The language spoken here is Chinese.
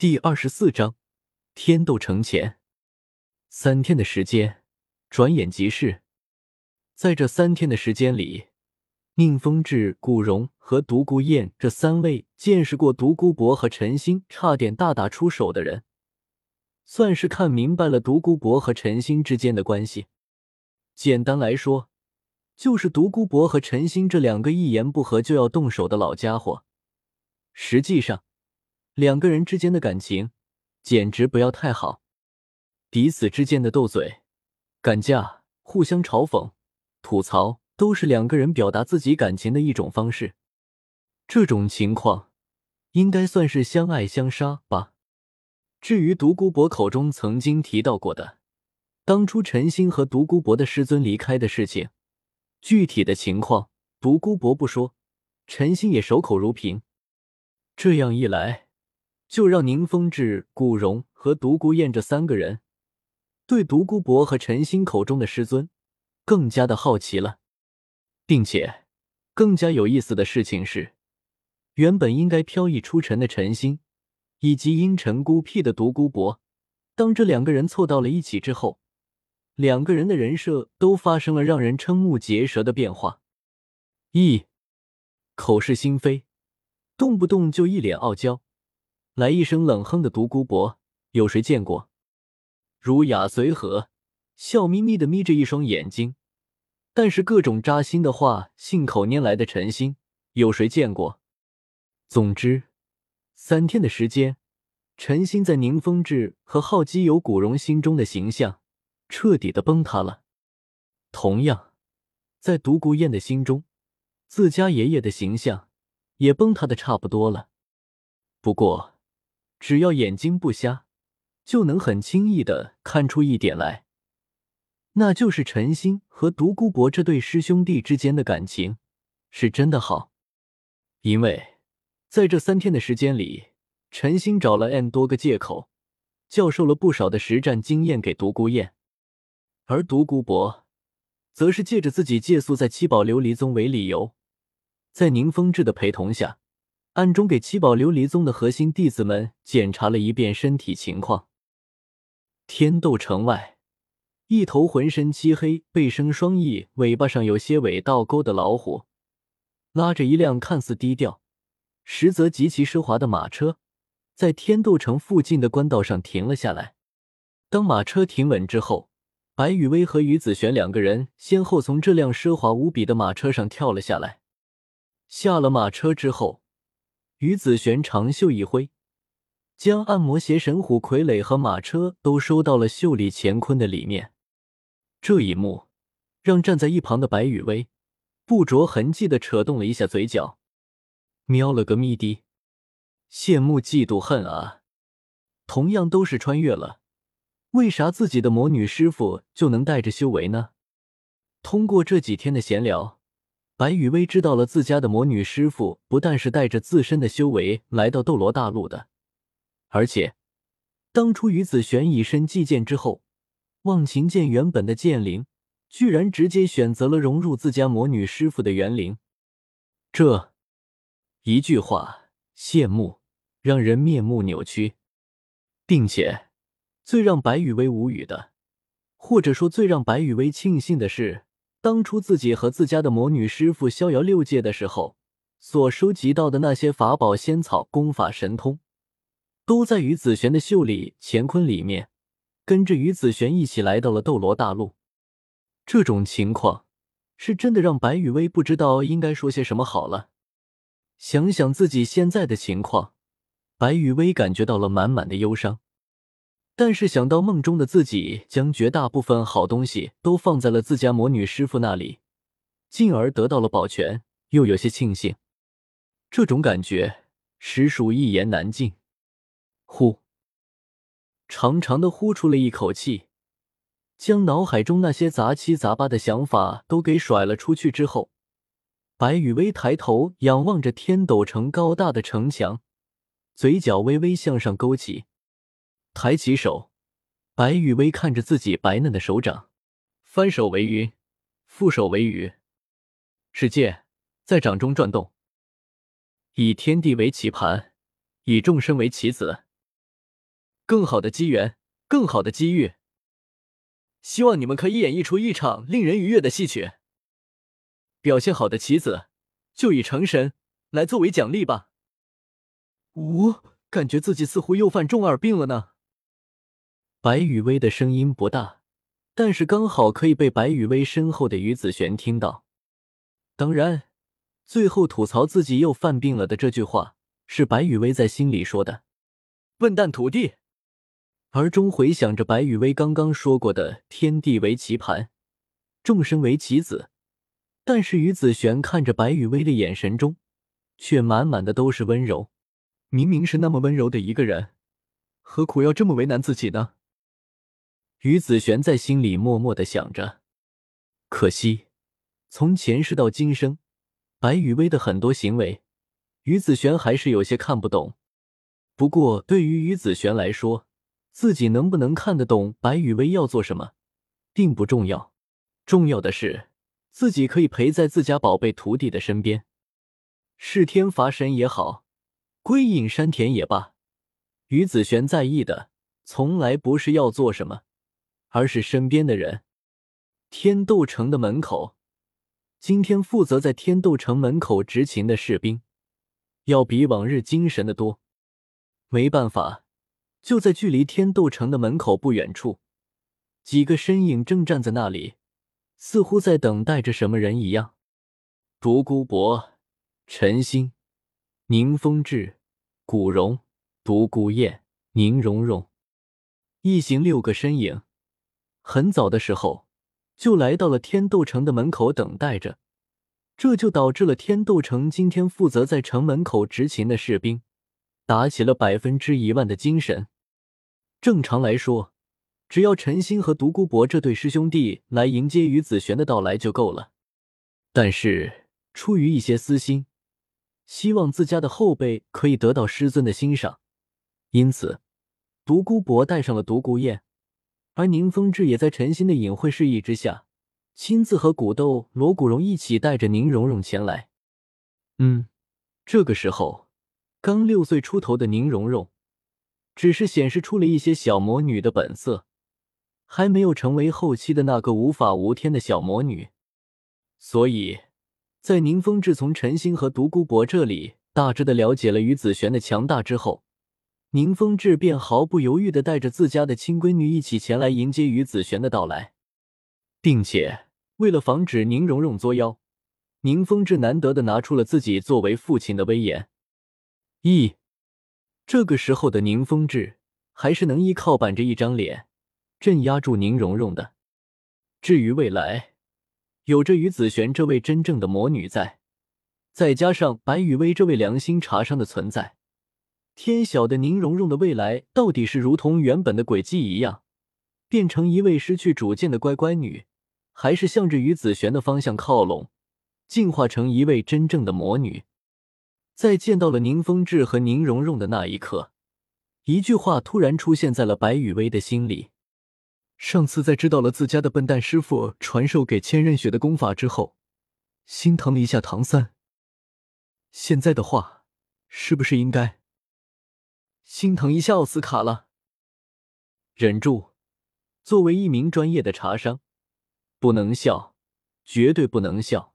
第二十四章，天斗城前，三天的时间转眼即逝。在这三天的时间里，宁风致、古荣和独孤雁这三位见识过独孤博和陈星差点大打出手的人，算是看明白了独孤博和陈星之间的关系。简单来说，就是独孤博和陈星这两个一言不合就要动手的老家伙。实际上，两个人之间的感情简直不要太好，彼此之间的斗嘴、赶架、互相嘲讽、吐槽，都是两个人表达自己感情的一种方式。这种情况应该算是相爱相杀吧。至于独孤博口中曾经提到过的当初陈星和独孤博的师尊离开的事情，具体的情况独孤博不说，陈星也守口如瓶。这样一来。就让宁风致、古荣和独孤雁这三个人对独孤博和陈星口中的师尊更加的好奇了，并且更加有意思的事情是，原本应该飘逸出尘的陈星以及阴沉孤僻的独孤博，当这两个人凑到了一起之后，两个人的人设都发生了让人瞠目结舌的变化。一口是心非，动不动就一脸傲娇。来一声冷哼的独孤博，有谁见过？儒雅随和，笑眯眯的眯着一双眼睛，但是各种扎心的话信口拈来的陈星，有谁见过？总之，三天的时间，陈星在宁风致和好基友古荣心中的形象彻底的崩塌了。同样，在独孤雁的心中，自家爷爷的形象也崩塌的差不多了。不过，只要眼睛不瞎，就能很轻易的看出一点来，那就是陈星和独孤博这对师兄弟之间的感情是真的好。因为在这三天的时间里，陈星找了 n 多个借口，教授了不少的实战经验给独孤雁，而独孤博则是借着自己借宿在七宝琉璃宗为理由，在宁风致的陪同下。暗中给七宝琉璃宗的核心弟子们检查了一遍身体情况。天斗城外，一头浑身漆黑、背生双翼、尾巴上有些尾倒钩的老虎，拉着一辆看似低调，实则极其奢华的马车，在天斗城附近的官道上停了下来。当马车停稳之后，白雨薇和于子璇两个人先后从这辆奢华无比的马车上跳了下来。下了马车之后。于子璇长袖一挥，将按摩邪神虎傀儡和马车都收到了袖里乾坤的里面。这一幕让站在一旁的白雨薇不着痕迹的扯动了一下嘴角，瞄了个咪的，羡慕嫉妒恨啊！同样都是穿越了，为啥自己的魔女师傅就能带着修为呢？通过这几天的闲聊。白雨薇知道了自家的魔女师傅不但是带着自身的修为来到斗罗大陆的，而且当初于子璇以身祭剑之后，忘情剑原本的剑灵居然直接选择了融入自家魔女师傅的元灵，这一句话羡慕让人面目扭曲，并且最让白雨薇无语的，或者说最让白雨薇庆幸的是。当初自己和自家的魔女师傅逍遥六界的时候，所收集到的那些法宝、仙草、功法、神通，都在于子璇的袖里乾坤里面，跟着于子璇一起来到了斗罗大陆。这种情况是真的让白雨薇不知道应该说些什么好了。想想自己现在的情况，白雨薇感觉到了满满的忧伤。但是想到梦中的自己将绝大部分好东西都放在了自家魔女师傅那里，进而得到了保全，又有些庆幸。这种感觉实属一言难尽。呼，长长的呼出了一口气，将脑海中那些杂七杂八的想法都给甩了出去之后，白雨薇抬头仰望着天斗城高大的城墙，嘴角微微向上勾起。抬起手，白雨薇看着自己白嫩的手掌，翻手为云，覆手为雨，世界在掌中转动，以天地为棋盘，以众生为棋子。更好的机缘，更好的机遇。希望你们可以演绎出一场令人愉悦的戏曲。表现好的棋子，就以成神来作为奖励吧。我感觉自己似乎又犯中二病了呢。白雨薇的声音不大，但是刚好可以被白雨薇身后的于子璇听到。当然，最后吐槽自己又犯病了的这句话，是白雨薇在心里说的。笨蛋徒弟。而中回想着白雨薇刚刚说过的“天地为棋盘，众生为棋子”，但是于子璇看着白雨薇的眼神中，却满满的都是温柔。明明是那么温柔的一个人，何苦要这么为难自己呢？于子璇在心里默默的想着。可惜，从前世到今生，白雨薇的很多行为，于子璇还是有些看不懂。不过，对于于子璇来说，自己能不能看得懂白雨薇要做什么，并不重要，重要的是自己可以陪在自家宝贝徒弟的身边，是天罚神也好，归隐山田也罢，于子璇在意的从来不是要做什么，而是身边的人。天斗城的门口，今天负责在天斗城门口执勤的士兵，要比往日精神的多。没办法。就在距离天斗城的门口不远处，几个身影正站在那里，似乎在等待着什么人一样。独孤博、陈星、宁风致、古荣、独孤雁、宁荣荣，一行六个身影，很早的时候就来到了天斗城的门口等待着，这就导致了天斗城今天负责在城门口执勤的士兵。打起了百分之一万的精神。正常来说，只要陈星和独孤博这对师兄弟来迎接于子璇的到来就够了。但是出于一些私心，希望自家的后辈可以得到师尊的欣赏，因此独孤博带上了独孤雁，而宁风致也在陈星的隐晦示意之下，亲自和古斗罗古荣一起带着宁荣荣前来。嗯，这个时候。刚六岁出头的宁荣荣，只是显示出了一些小魔女的本色，还没有成为后期的那个无法无天的小魔女。所以，在宁风致从陈星和独孤博这里大致的了解了于子璇的强大之后，宁风致便毫不犹豫的带着自家的亲闺女一起前来迎接于子璇的到来，并且为了防止宁荣荣作妖，宁风致难得的拿出了自己作为父亲的威严。一，这个时候的宁风致还是能依靠板着一张脸镇压住宁荣荣的。至于未来，有着于子璇这位真正的魔女在，再加上白雨薇这位良心茶商的存在，天晓得宁荣荣的未来到底是如同原本的轨迹一样，变成一位失去主见的乖乖女，还是向着于子璇的方向靠拢，进化成一位真正的魔女。在见到了宁风致和宁荣荣的那一刻，一句话突然出现在了白雨薇的心里。上次在知道了自家的笨蛋师傅传授给千仞雪的功法之后，心疼了一下唐三。现在的话，是不是应该心疼一下奥斯卡了？忍住，作为一名专业的茶商，不能笑，绝对不能笑。